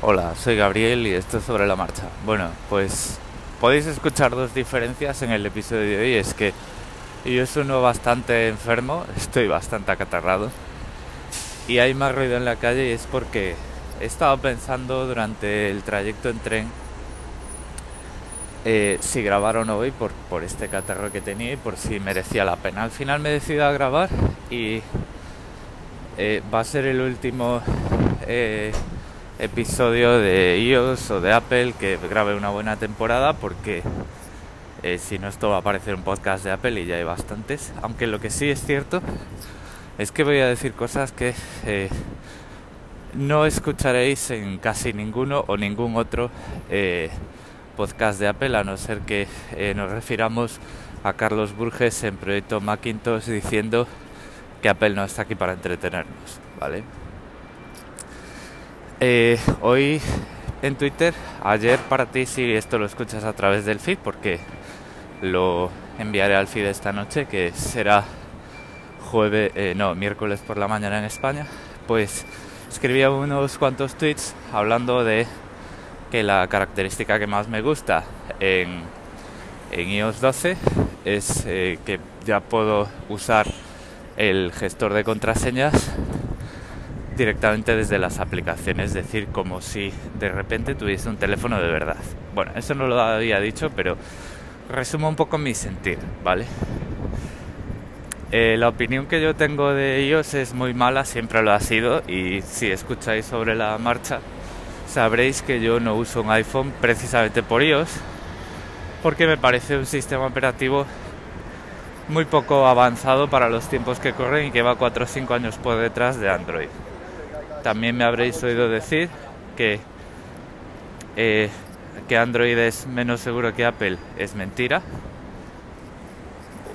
Hola, soy Gabriel y esto es sobre la marcha. Bueno, pues podéis escuchar dos diferencias en el episodio de hoy. Es que yo uno bastante enfermo, estoy bastante acatarrado y hay más ruido en la calle y es porque he estado pensando durante el trayecto en tren eh, si grabar o no hoy por, por este catarro que tenía y por si merecía la pena. Al final me he decidido a grabar y eh, va a ser el último eh, episodio de iOS o de Apple que grabe una buena temporada porque si no esto va a aparecer un podcast de Apple y ya hay bastantes. Aunque lo que sí es cierto es que voy a decir cosas que no escucharéis en casi ninguno o ningún otro podcast de Apple, a no ser que eh, nos refiramos a Carlos Burges en Proyecto Macintosh diciendo que Apple no está aquí para entretenernos, ¿vale? Eh, hoy en Twitter, ayer para ti si esto lo escuchas a través del feed, porque lo enviaré al feed esta noche, que será jueves, eh, no, miércoles por la mañana en España, pues escribía unos cuantos tweets hablando de que la característica que más me gusta en, en iOS 12 es eh, que ya puedo usar el gestor de contraseñas directamente desde las aplicaciones, es decir, como si de repente tuviese un teléfono de verdad. Bueno, eso no lo había dicho, pero resumo un poco mi sentir, ¿vale? Eh, la opinión que yo tengo de iOS es muy mala, siempre lo ha sido, y si escucháis sobre la marcha, sabréis que yo no uso un iPhone precisamente por iOS, porque me parece un sistema operativo muy poco avanzado para los tiempos que corren y que va 4 o 5 años por detrás de Android. También me habréis oído decir que, eh, que Android es menos seguro que Apple es mentira.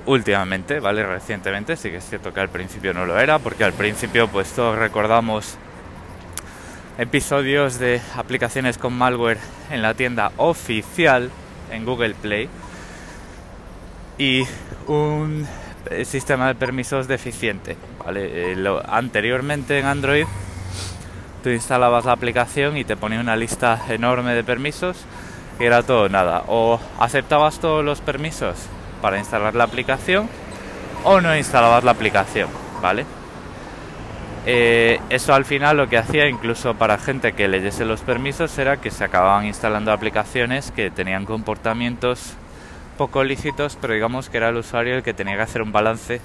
Últimamente, ¿vale? Recientemente, sí que es cierto que al principio no lo era, porque al principio pues todos recordamos episodios de aplicaciones con malware en la tienda oficial en Google Play y un eh, sistema de permisos deficiente. ¿vale? Eh, anteriormente en Android tú instalabas la aplicación y te ponía una lista enorme de permisos y era todo nada. O aceptabas todos los permisos para instalar la aplicación o no instalabas la aplicación, ¿vale? Eh, eso al final lo que hacía, incluso para gente que leyese los permisos, era que se acababan instalando aplicaciones que tenían comportamientos poco lícitos, pero digamos que era el usuario el que tenía que hacer un balance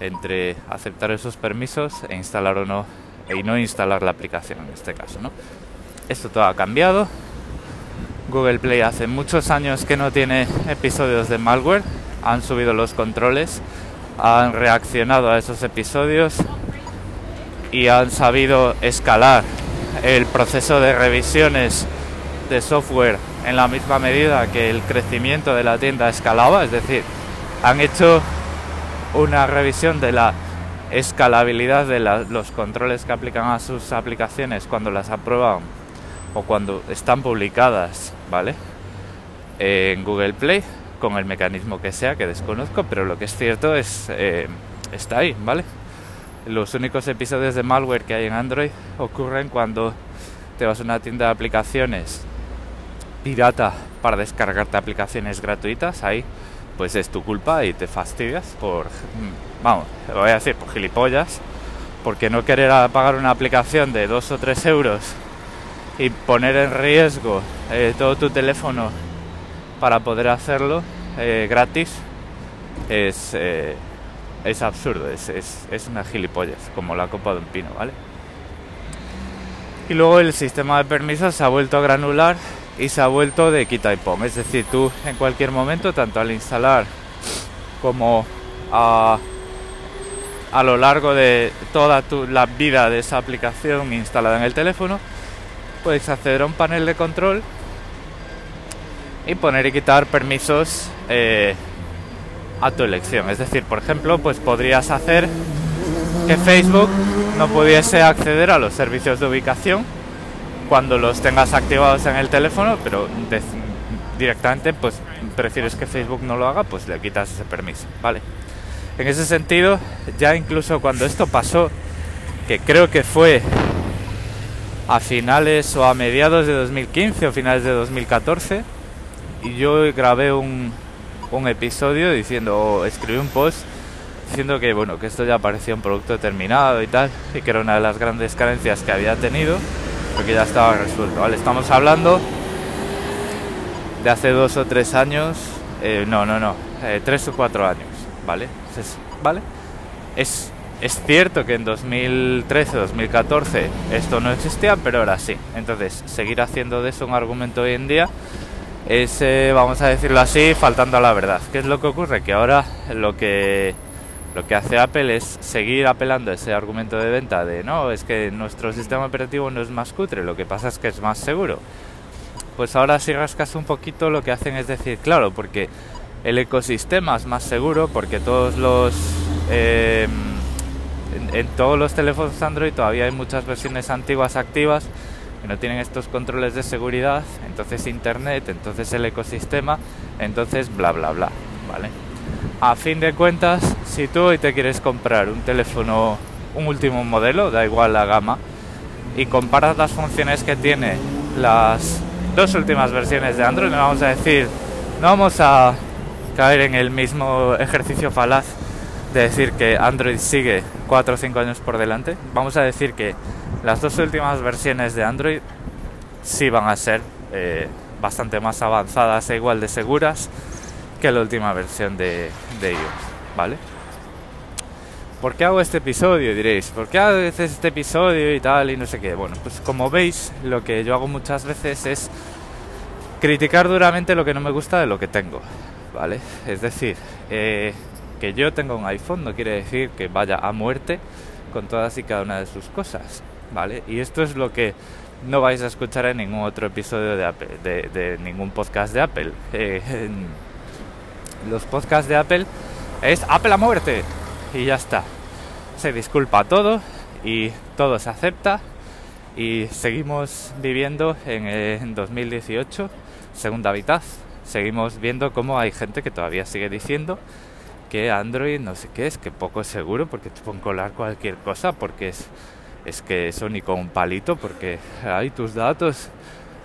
entre aceptar esos permisos e instalar o no, y no instalar la aplicación en este caso. ¿no? Esto todo ha cambiado. Google Play hace muchos años que no tiene episodios de malware, han subido los controles, han reaccionado a esos episodios y han sabido escalar el proceso de revisiones de software en la misma medida que el crecimiento de la tienda escalaba, es decir, han hecho una revisión de la escalabilidad de los controles que aplican a sus aplicaciones cuando las aprueban o cuando están publicadas, ¿vale? En Google Play, con el mecanismo que sea, que desconozco, pero lo que es cierto es, eh, está ahí, ¿vale? Los únicos episodios de malware que hay en Android ocurren cuando te vas a una tienda de aplicaciones pirata para descargarte aplicaciones gratuitas. Ahí pues es tu culpa y te fastidias por, mm, vamos, lo voy a decir, por gilipollas, porque no querer pagar una aplicación de 2 o 3 euros y poner en riesgo eh, todo tu teléfono para poder hacerlo eh, gratis es... Eh, es absurdo, es, es, una gilipollas, como la copa de un pino, ¿vale? Y luego el sistema de permisos se ha vuelto a granular y se ha vuelto de quita y pon. Es decir, tú en cualquier momento, tanto al instalar como a, a lo largo de toda tu, la vida de esa aplicación instalada en el teléfono, puedes acceder a un panel de control y poner y quitar permisos eh, a tu elección. Es decir, por ejemplo, pues podrías hacer que Facebook no pudiese acceder a los servicios de ubicación cuando los tengas activados en el teléfono, pero directamente pues prefieres que Facebook no lo haga, pues le quitas ese permiso, ¿vale? En ese sentido, ya incluso cuando esto pasó, que creo que fue a finales o a mediados de 2015 o finales de 2014 y yo grabé un, un episodio diciendo, o escribí un post diciendo que bueno, que esto ya parecía un producto terminado y tal, y que era una de las grandes carencias que había tenido, porque ya estaba resuelto, ¿vale? Estamos hablando de hace dos o tres años, eh, no, no, no, eh, tres o cuatro años, ¿vale? ¿Vale? Es, es cierto que en 2013, 2014 esto no existía, pero ahora sí. Entonces, seguir haciendo de eso un argumento hoy en día es, eh, vamos a decirlo así, faltando a la verdad. ¿Qué es lo que ocurre? Que ahora lo que lo que hace Apple es seguir apelando ese argumento de venta de no, es que nuestro sistema operativo no es más cutre, lo que pasa es que es más seguro. Pues ahora si rascas un poquito lo que hacen es decir, claro, porque el ecosistema es más seguro, porque todos los... Eh, en, todos los teléfonos Android todavía hay muchas versiones antiguas activas que no tienen estos controles de seguridad, entonces Internet, entonces el ecosistema, entonces bla bla bla, ¿vale? A fin de cuentas, si tú hoy te quieres comprar un teléfono, un último modelo, da igual la gama, y comparas las funciones que tiene las dos últimas versiones de Android, no vamos a decir, no vamos a caer en el mismo ejercicio falaz de decir que Android sigue 4 o 5 años por delante. Vamos a decir que las dos últimas versiones de Android sí van a ser eh, bastante más avanzadas e igual de seguras que la última versión de, de ¿vale? ¿Por qué hago este episodio? Diréis, ¿por qué hago este episodio y tal y no sé qué? Bueno, pues como veis, lo que yo hago muchas veces es criticar duramente lo que no me gusta de lo que tengo, ¿vale? Es decir, eh, que yo tenga un iPhone no quiere decir que vaya a muerte con todas y cada una de sus cosas, ¿vale? Y esto es lo que no vais a escuchar en ningún otro episodio de Apple, de, ningún podcast de Apple. Eh, los podcasts de Apple es Apple a muerte y ya está. Se disculpa todo y todo se acepta y seguimos viviendo en, 2018, segunda mitad. Seguimos viendo cómo hay gente que todavía sigue diciendo que Android no sé qué es, que poco seguro porque te pueden colar cualquier cosa porque es, es que eso ni con un palito porque hay tus datos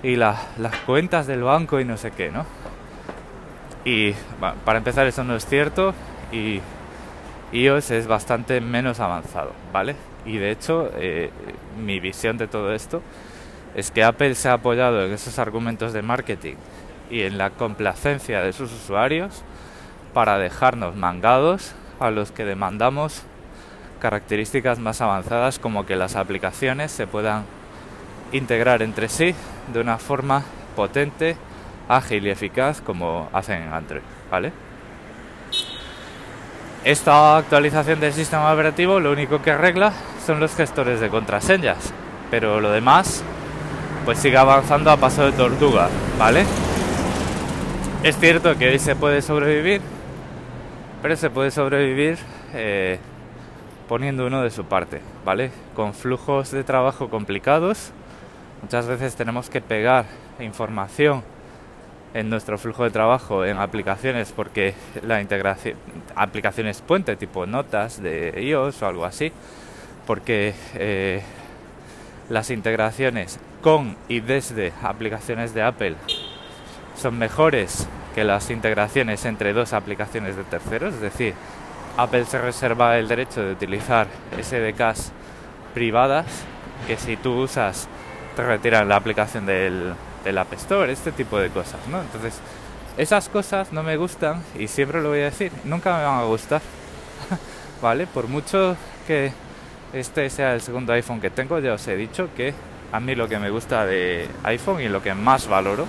y las cuentas del banco y no sé qué, ¿no? Y para empezar eso no es cierto y iOS es bastante menos avanzado, ¿vale? Y de hecho eh, mi visión de todo esto es que Apple se ha apoyado en esos argumentos de marketing y en la complacencia de sus usuarios para dejarnos mangados a los que demandamos características más avanzadas como que las aplicaciones se puedan integrar entre sí de una forma potente ágil y eficaz como hacen en Android, ¿vale? Esta actualización del sistema operativo lo único que arregla son los gestores de contraseñas, pero lo demás pues sigue avanzando a paso de tortuga, ¿vale? Es cierto que hoy se puede sobrevivir, pero se puede sobrevivir eh, poniendo uno de su parte, ¿vale? Con flujos de trabajo complicados, muchas veces tenemos que pegar información en nuestro flujo de trabajo en aplicaciones porque la integración aplicaciones puente tipo notas de iOS o algo así porque eh, las integraciones con y desde aplicaciones de Apple son mejores que las integraciones entre dos aplicaciones de terceros. Es decir Apple se reserva el derecho de utilizar SDKs privadas que si tú usas te retiran la aplicación del el App Store, este tipo de cosas, ¿no? Entonces, esas cosas no me gustan y siempre lo voy a decir, nunca me van a gustar, ¿vale? Por mucho que este sea el segundo iPhone que tengo, ya os he dicho que a mí lo que me gusta de iPhone y lo que más valoro,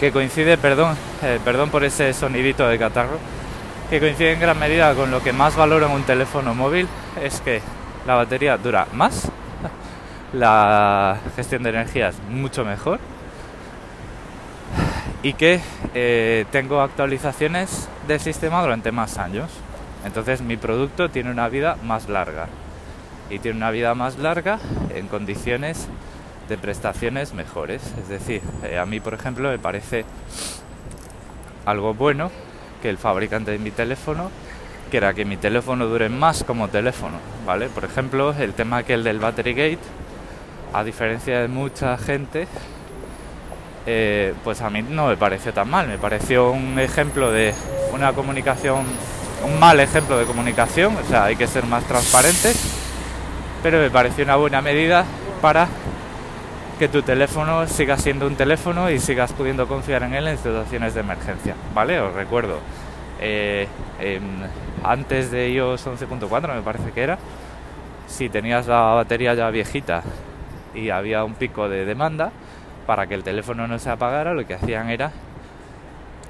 que coincide, perdón, eh, perdón por ese sonidito de catarro, que coincide en gran medida con lo que más valoro en un teléfono móvil, es que la batería dura más la gestión de energía es mucho mejor y que eh, tengo actualizaciones del sistema durante más años. Entonces mi producto tiene una vida más larga y tiene una vida más larga en condiciones de prestaciones mejores. Es decir, eh, a mí por ejemplo me parece algo bueno que el fabricante de mi teléfono quiera que mi teléfono dure más como teléfono, ¿vale? Por ejemplo, el tema que el del Battery Gate a diferencia de mucha gente, eh, pues a mí no me pareció tan mal. Me pareció un ejemplo de una comunicación, un mal ejemplo de comunicación, o sea, hay que ser más transparentes, pero me pareció una buena medida para que tu teléfono siga siendo un teléfono y sigas pudiendo confiar en él en situaciones de emergencia, ¿vale? Os recuerdo, eh, antes de iOS 11.4 me parece que era, si tenías la batería ya viejita y había un pico de demanda, para que el teléfono no se apagara, lo que hacían era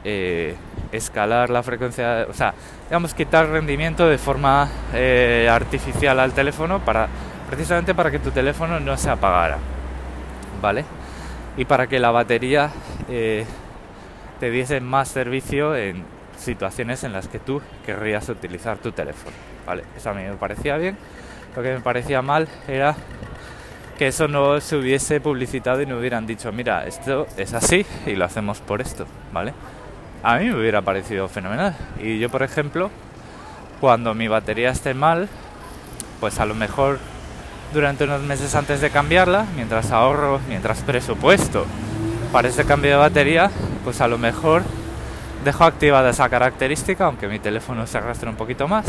eh, escalar la frecuencia, o sea, digamos, quitar rendimiento de forma eh, artificial al teléfono para precisamente para que tu teléfono no se apagara, ¿vale? Y para que la batería eh, te diese más servicio en situaciones en las que tú querrías utilizar tu teléfono, ¿vale? Eso a mí me parecía bien. Lo que me parecía mal era que eso no se hubiese publicitado y no hubieran dicho, mira, esto es así y lo hacemos por esto, ¿vale? A mí me hubiera parecido fenomenal. Y yo, por ejemplo, cuando mi batería esté mal, pues a lo mejor durante unos meses antes de cambiarla, mientras ahorro, mientras presupuesto para ese cambio de batería, pues a lo mejor dejo activada esa característica, aunque mi teléfono se arrastre un poquito más,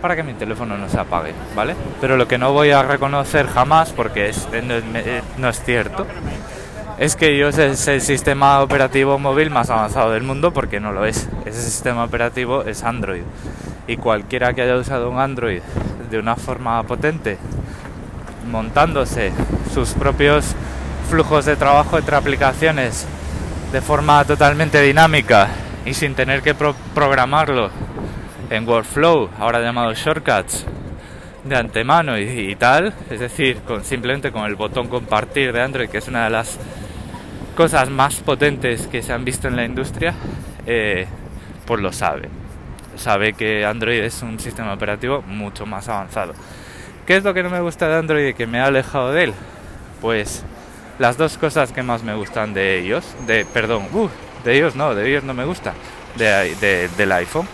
para que mi teléfono no se apague, ¿vale? Pero lo que no voy a reconocer jamás, porque es, eh, no, es cierto, es que yo es el sistema operativo móvil más avanzado del mundo, porque no lo es. Ese sistema operativo es Android. Y cualquiera que haya usado un Android de una forma potente, montándose sus propios flujos de trabajo entre aplicaciones de forma totalmente dinámica y sin tener que programarlo en Workflow, ahora llamado Shortcuts, de antemano y, tal, es decir, simplemente con el botón compartir de Android, que es una de las cosas más potentes que se han visto en la industria, eh, pues lo sabe. Sabe que Android es un sistema operativo mucho más avanzado. ¿Qué es lo que no me gusta de Android y que me ha alejado de él? Pues las dos cosas que más me gustan de ellos, de, perdón, uh, de ellos no, de ellos no me gusta, de, del iPhone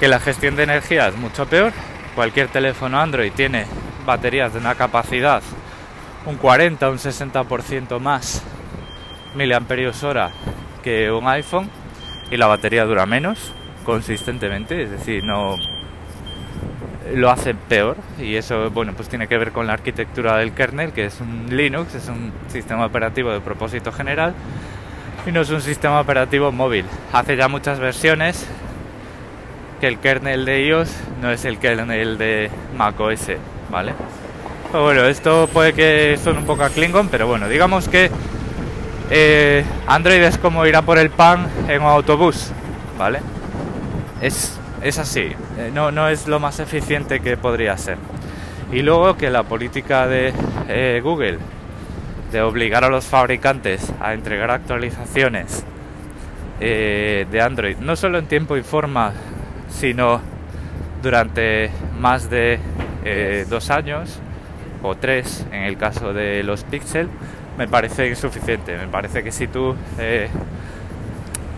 que la gestión de energía es mucho peor. Cualquier teléfono Android tiene baterías de una capacidad un 40 un 60% más miliamperios hora que un iPhone y la batería dura menos consistentemente, es decir, no lo hace peor y eso bueno pues tiene que ver con la arquitectura del kernel que es un Linux, es un sistema operativo de propósito general y no es un sistema operativo móvil. Hace ya muchas versiones que el kernel de iOS no es el kernel de macOS, ¿vale? Bueno, esto puede que suene un poco a Klingon, pero bueno, digamos que eh, Android es como ir a por el pan en un autobús, ¿vale? Es, es así, eh, no, no es lo más eficiente que podría ser. Y luego que la política de eh, Google de obligar a los fabricantes a entregar actualizaciones de Android, no solo en tiempo y forma sino durante más de eh, dos años o tres en el caso de los Pixel me parece insuficiente. Me parece que si tú eh,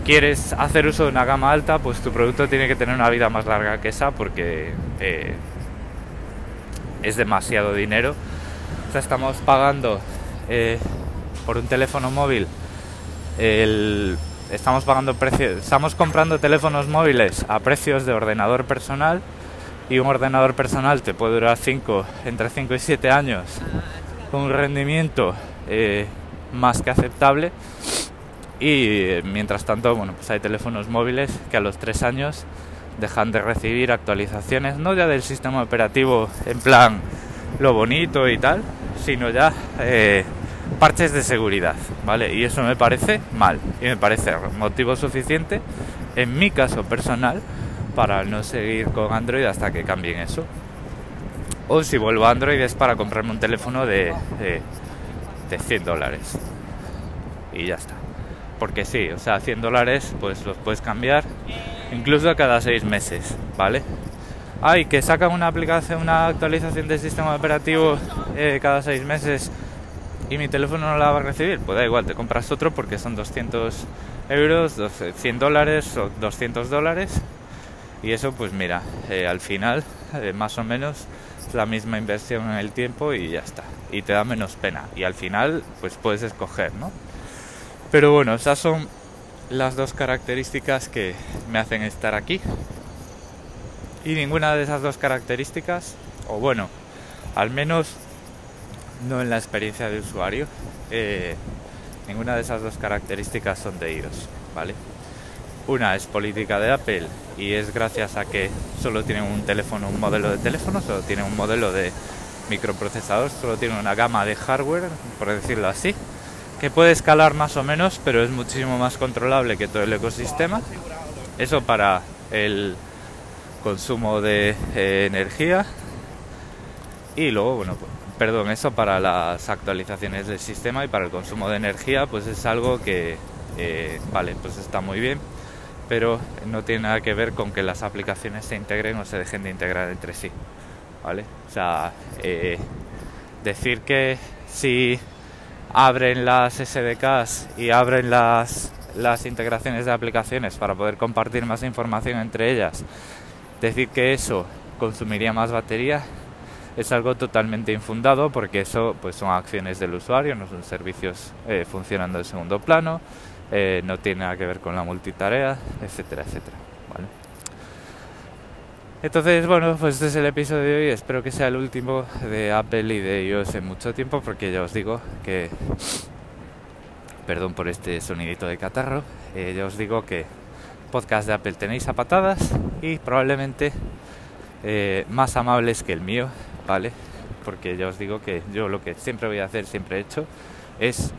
quieres hacer uso de una gama alta, pues tu producto tiene que tener una vida más larga que esa porque eh, es demasiado dinero. O sea, estamos pagando por un teléfono móvil el estamos pagando precios, estamos comprando teléfonos móviles a precios de ordenador personal y un ordenador personal te puede durar cinco, entre 5 y 7 años con un rendimiento eh, más que aceptable. Y eh, mientras tanto bueno pues hay teléfonos móviles que a los 3 años dejan de recibir actualizaciones no ya del sistema operativo en plan lo bonito y tal sino ya eh, parches de seguridad, ¿vale? Y eso me parece mal y me parece motivo suficiente, en mi caso personal, para no seguir con Android hasta que cambien eso. O si vuelvo a Android es para comprarme un teléfono de, de, de 100 dólares. Y ya está. Porque sí, o sea, 100 dólares pues los puedes cambiar incluso cada 6 meses, ¿vale? Ay, que sacan una aplicación, una actualización del sistema operativo eh, cada 6 meses y mi teléfono no la va a recibir, pues da igual, te compras otro porque son 200 euros, 100 dólares o 200 dólares y eso pues mira, eh, al final eh, más o menos es la misma inversión en el tiempo y ya está. Y te da menos pena. Y al final, pues puedes escoger, ¿no? Pero bueno, esas son las dos características que me hacen estar aquí. Y ninguna de esas dos características, o bueno, al menos no en la experiencia de usuario, eh, ninguna de esas dos características son de ellos, ¿vale? Una es política de Apple y es gracias a que solo tienen un teléfono, un modelo de teléfono, solo tienen un modelo de microprocesador, solo tienen una gama de hardware, por decirlo así, que puede escalar más o menos, pero es muchísimo más controlable que todo el ecosistema. Eso para el consumo de eh, energía y luego, bueno, perdón, eso para las actualizaciones del sistema y para el consumo de energía, pues es algo que, eh, vale, pues está muy bien pero no tiene nada que ver con que las aplicaciones se integren o se dejen de integrar entre sí. ¿Vale? O sea, eh, decir que si abren las SDKs y abren las, las integraciones de aplicaciones para poder compartir más información entre ellas, decir que eso consumiría más batería es algo totalmente infundado porque eso pues son acciones del usuario, no son servicios eh, funcionando en segundo plano eh, no tiene nada que ver con la multitarea, etcétera, etcétera. Entonces, bueno, pues este es el episodio de hoy. Espero que sea el último de Apple y de iOS en mucho tiempo, porque ya os digo que. Perdón por este sonidito de catarro. Eh, ya os digo que podcast de Apple tenéis a patadas y probablemente más amables que el mío, ¿vale? Porque ya os digo que yo lo que siempre voy a hacer, siempre he hecho, es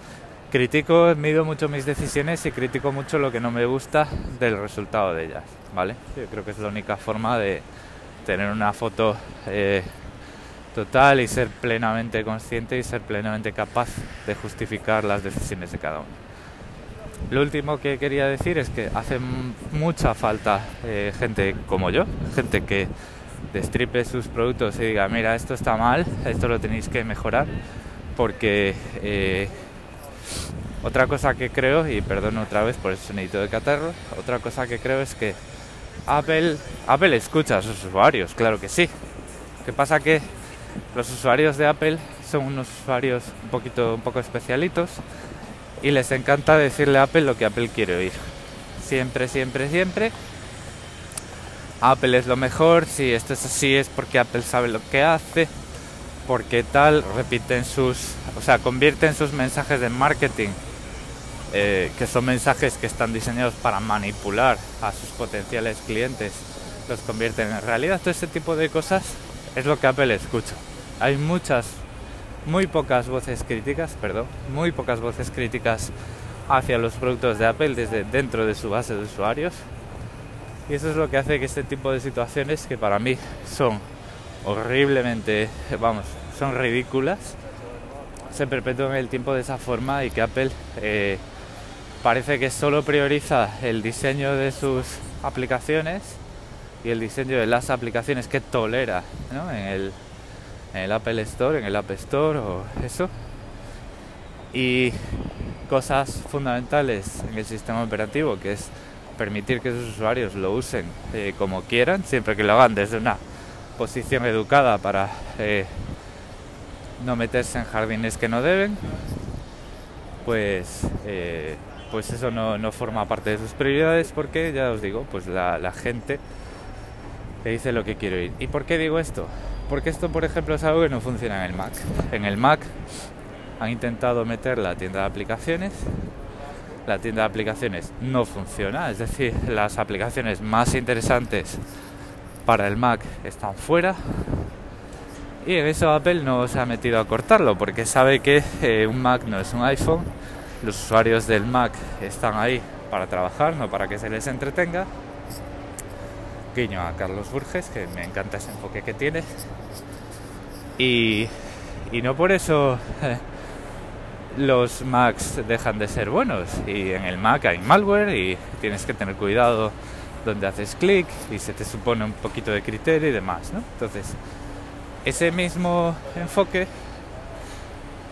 critico, mido mucho mis decisiones y critico mucho lo que no me gusta del resultado de ellas, ¿vale? Yo creo que es la única forma de tener una foto eh, total y ser plenamente consciente y ser plenamente capaz de justificar las decisiones de cada uno. Lo último que quería decir es que hace mucha falta eh, gente como yo, gente que destripe sus productos y diga, mira, esto está mal, esto lo tenéis que mejorar, porque eh, otra cosa que creo, y perdono otra vez por el sonidito de catarro, otra cosa que creo es que Apple, Apple escucha a sus usuarios, claro que sí. Lo que pasa que los usuarios de Apple son unos usuarios un poquito un poco especialitos y les encanta decirle a Apple lo que Apple quiere oír. Siempre, siempre, siempre. Apple es lo mejor, si esto es así es porque Apple sabe lo que hace porque tal repiten sus, o sea, convierten sus mensajes de marketing, eh, que son mensajes que están diseñados para manipular a sus potenciales clientes, los convierten en realidad. Todo ese tipo de cosas es lo que Apple escucha. Hay muchas, muy pocas voces críticas, perdón, muy pocas voces críticas hacia los productos de Apple desde dentro de su base de usuarios. Y eso es lo que hace que este tipo de situaciones, que para mí son horriblemente, vamos, son ridículas, se perpetúan el tiempo de esa forma y que Apple eh, parece que solo prioriza el diseño de sus aplicaciones y el diseño de las aplicaciones que tolera en, el, en el Apple Store, en el App Store o eso. Y cosas fundamentales en el sistema operativo, que es permitir que sus usuarios lo usen eh, como quieran, siempre que lo hagan desde una posición educada para eh, no meterse en jardines que no deben, pues, eh, pues eso no, forma parte de sus prioridades porque, ya os digo, pues la, gente le dice lo que quiero ir. ¿Y por qué digo esto? Porque esto, por ejemplo, es algo que no funciona en el Mac. En el Mac han intentado meter la tienda de aplicaciones. La tienda de aplicaciones no funciona, es decir, las aplicaciones más interesantes para el Mac están fuera. Y en eso Apple no se ha metido a cortarlo porque sabe que eh, un Mac no es un iPhone. Los usuarios del Mac están ahí para trabajar, no para que se les entretenga. Guiño a Carlos Burges, que me encanta ese enfoque que tiene. Y, y no por eso los Macs dejan de ser buenos. Y en el Mac hay malware y tienes que tener cuidado donde haces clic y se te supone un poquito de criterio y demás, ¿no? Entonces, ese mismo enfoque,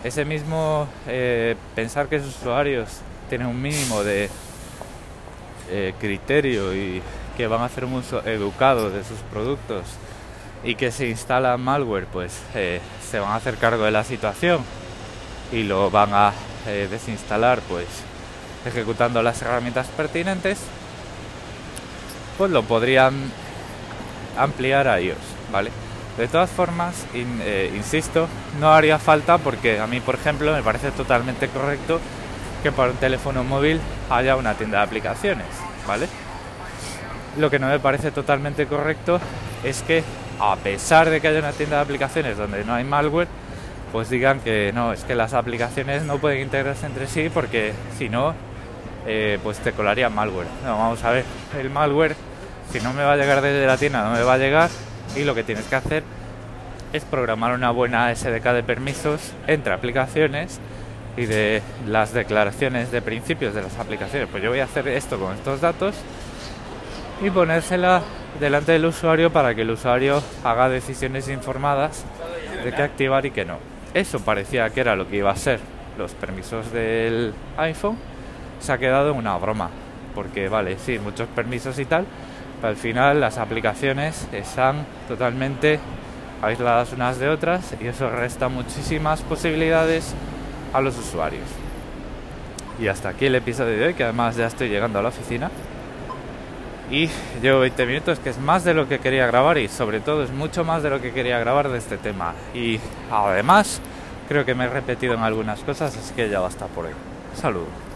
ese mismo eh, pensar que sus usuarios tienen un mínimo de eh, criterio y que van a hacer un uso educado de sus productos y que se instala malware, pues eh, se van a hacer cargo de la situación y lo van a eh, desinstalar, pues ejecutando las herramientas pertinentes, pues lo podrían ampliar a iOS, ¿vale? De todas formas, eh, insisto, no haría falta porque a mí, por ejemplo, me parece totalmente correcto que para un teléfono móvil haya una tienda de aplicaciones, ¿vale? Lo que no me parece totalmente correcto es que a pesar de que haya una tienda de aplicaciones donde no hay malware, pues digan que no, es que las aplicaciones no pueden integrarse entre sí porque si no, eh, pues te colaría malware. No, vamos a ver, el malware, si no me va a llegar desde la tienda, no me va a llegar y lo que tienes que hacer es programar una buena SDK de permisos entre aplicaciones y de las declaraciones de principios de las aplicaciones. Pues yo voy a hacer esto con estos datos y ponérsela delante del usuario para que el usuario haga decisiones informadas de qué activar y qué no. Eso parecía que era lo que iba a ser los permisos del iPhone. Se ha quedado una broma, porque vale, sí, muchos permisos y tal, pero al final las aplicaciones están totalmente aisladas unas de otras y eso resta muchísimas posibilidades a los usuarios. Y hasta aquí el episodio de hoy, que además ya estoy llegando a la oficina. Y llevo 20 minutos, que es más de lo que quería grabar y sobre todo es mucho más de lo que quería grabar de este tema. Y además creo que me he repetido en algunas cosas, así que ya basta por hoy. Saludos.